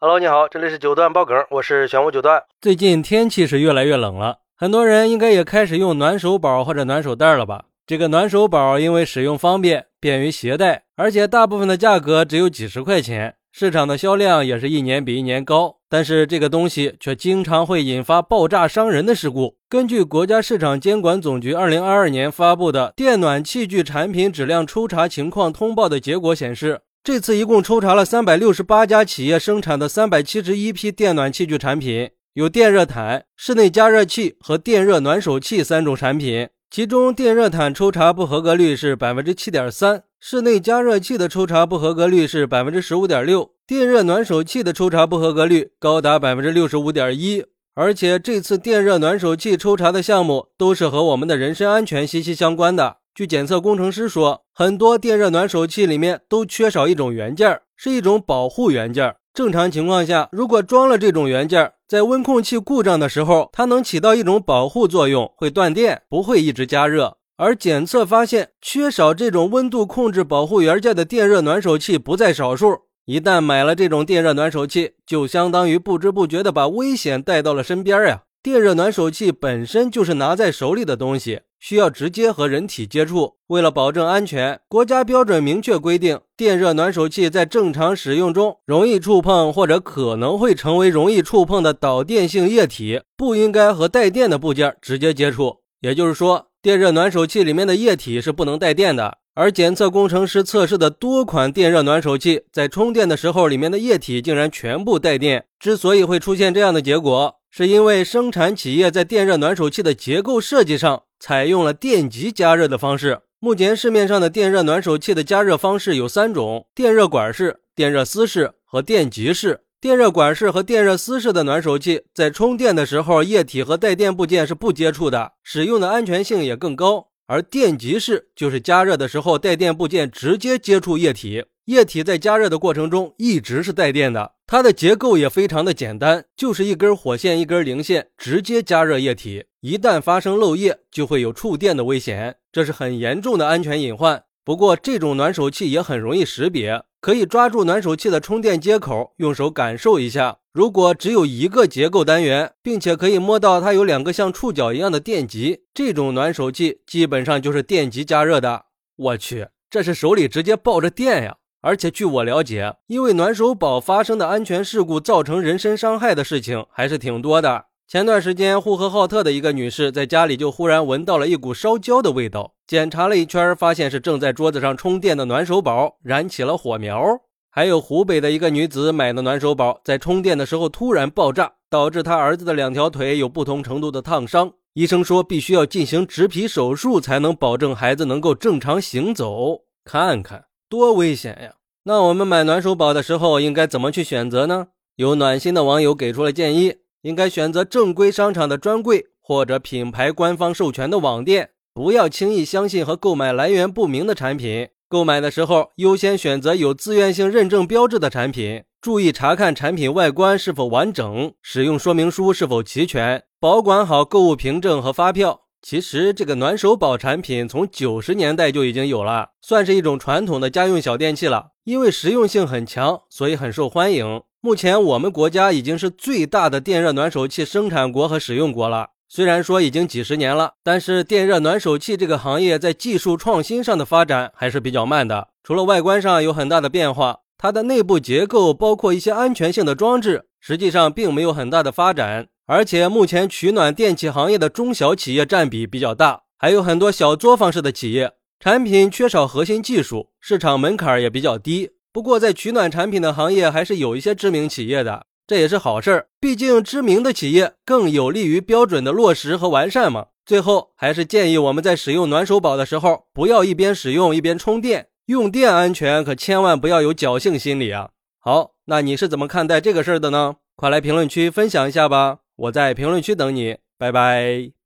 Hello，你好，这里是九段爆梗，我是玄武九段。最近天气是越来越冷了，很多人应该也开始用暖手宝或者暖手袋了吧？这个暖手宝因为使用方便、便于携带，而且大部分的价格只有几十块钱，市场的销量也是一年比一年高。但是这个东西却经常会引发爆炸伤人的事故。根据国家市场监管总局二零二二年发布的《电暖器具产品质量抽查情况通报》的结果显示。这次一共抽查了三百六十八家企业生产的三百七十一批电暖器具产品，有电热毯、室内加热器和电热暖手器三种产品。其中，电热毯抽查不合格率是百分之七点三，室内加热器的抽查不合格率是百分之十五点六，电热暖手器的抽查不合格率高达百分之六十五点一。而且，这次电热暖手器抽查的项目都是和我们的人身安全息息相关的。据检测工程师说，很多电热暖手器里面都缺少一种元件，是一种保护元件。正常情况下，如果装了这种元件，在温控器故障的时候，它能起到一种保护作用，会断电，不会一直加热。而检测发现，缺少这种温度控制保护元件的电热暖手器不在少数。一旦买了这种电热暖手器，就相当于不知不觉地把危险带到了身边呀。电热暖手器本身就是拿在手里的东西。需要直接和人体接触。为了保证安全，国家标准明确规定，电热暖手器在正常使用中容易触碰或者可能会成为容易触碰的导电性液体，不应该和带电的部件直接接触。也就是说，电热暖手器里面的液体是不能带电的。而检测工程师测试的多款电热暖手器，在充电的时候，里面的液体竟然全部带电。之所以会出现这样的结果，是因为生产企业在电热暖手器的结构设计上。采用了电极加热的方式。目前市面上的电热暖手器的加热方式有三种：电热管式、电热丝式和电极式。电热管式和电热丝式的暖手器在充电的时候，液体和带电部件是不接触的，使用的安全性也更高。而电极式就是加热的时候，带电部件直接接触液体。液体在加热的过程中一直是带电的，它的结构也非常的简单，就是一根火线一根零线直接加热液体。一旦发生漏液，就会有触电的危险，这是很严重的安全隐患。不过这种暖手器也很容易识别，可以抓住暖手器的充电接口，用手感受一下。如果只有一个结构单元，并且可以摸到它有两个像触角一样的电极，这种暖手器基本上就是电极加热的。我去，这是手里直接抱着电呀！而且据我了解，因为暖手宝发生的安全事故造成人身伤害的事情还是挺多的。前段时间，呼和浩特的一个女士在家里就忽然闻到了一股烧焦的味道，检查了一圈，发现是正在桌子上充电的暖手宝燃起了火苗。还有湖北的一个女子买的暖手宝在充电的时候突然爆炸，导致她儿子的两条腿有不同程度的烫伤，医生说必须要进行植皮手术才能保证孩子能够正常行走。看看。多危险呀！那我们买暖手宝的时候应该怎么去选择呢？有暖心的网友给出了建议，应该选择正规商场的专柜或者品牌官方授权的网店，不要轻易相信和购买来源不明的产品。购买的时候优先选择有自愿性认证标志的产品，注意查看产品外观是否完整，使用说明书是否齐全，保管好购物凭证和发票。其实这个暖手宝产品从九十年代就已经有了，算是一种传统的家用小电器了。因为实用性很强，所以很受欢迎。目前我们国家已经是最大的电热暖手器生产国和使用国了。虽然说已经几十年了，但是电热暖手器这个行业在技术创新上的发展还是比较慢的。除了外观上有很大的变化，它的内部结构包括一些安全性的装置，实际上并没有很大的发展。而且目前取暖电器行业的中小企业占比比较大，还有很多小作坊式的企业，产品缺少核心技术，市场门槛也比较低。不过在取暖产品的行业还是有一些知名企业的，这也是好事儿。毕竟知名的企业更有利于标准的落实和完善嘛。最后还是建议我们在使用暖手宝的时候，不要一边使用一边充电，用电安全可千万不要有侥幸心理啊。好，那你是怎么看待这个事儿的呢？快来评论区分享一下吧。我在评论区等你，拜拜。